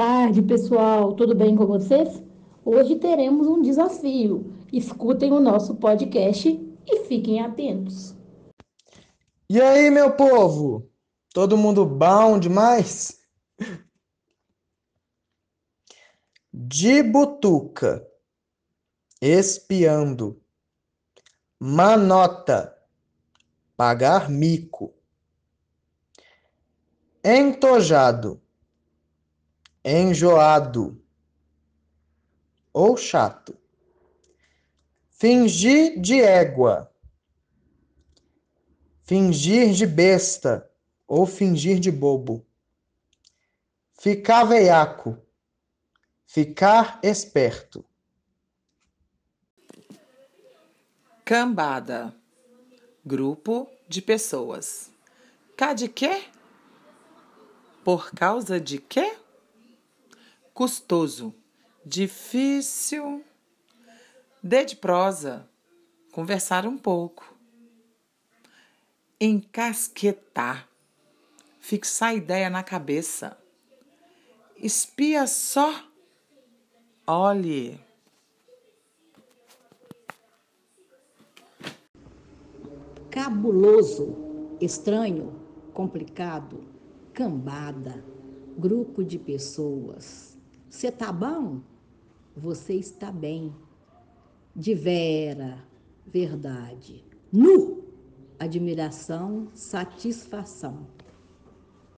tarde, pessoal. Tudo bem com vocês? Hoje teremos um desafio. Escutem o nosso podcast e fiquem atentos. E aí, meu povo? Todo mundo bom demais? De butuca, espiando, manota, pagar mico, entojado, enjoado ou chato, fingir de égua, fingir de besta ou fingir de bobo, ficar veiaco Ficar esperto. Cambada. Grupo de pessoas. Cá de quê? Por causa de quê? Custoso. Difícil. D de prosa. Conversar um pouco. Encasquetar. Fixar ideia na cabeça. Espia só Olhe. Cabuloso, estranho, complicado, cambada, grupo de pessoas. Você tá bom? Você está bem. De vera, verdade. Nu, admiração, satisfação.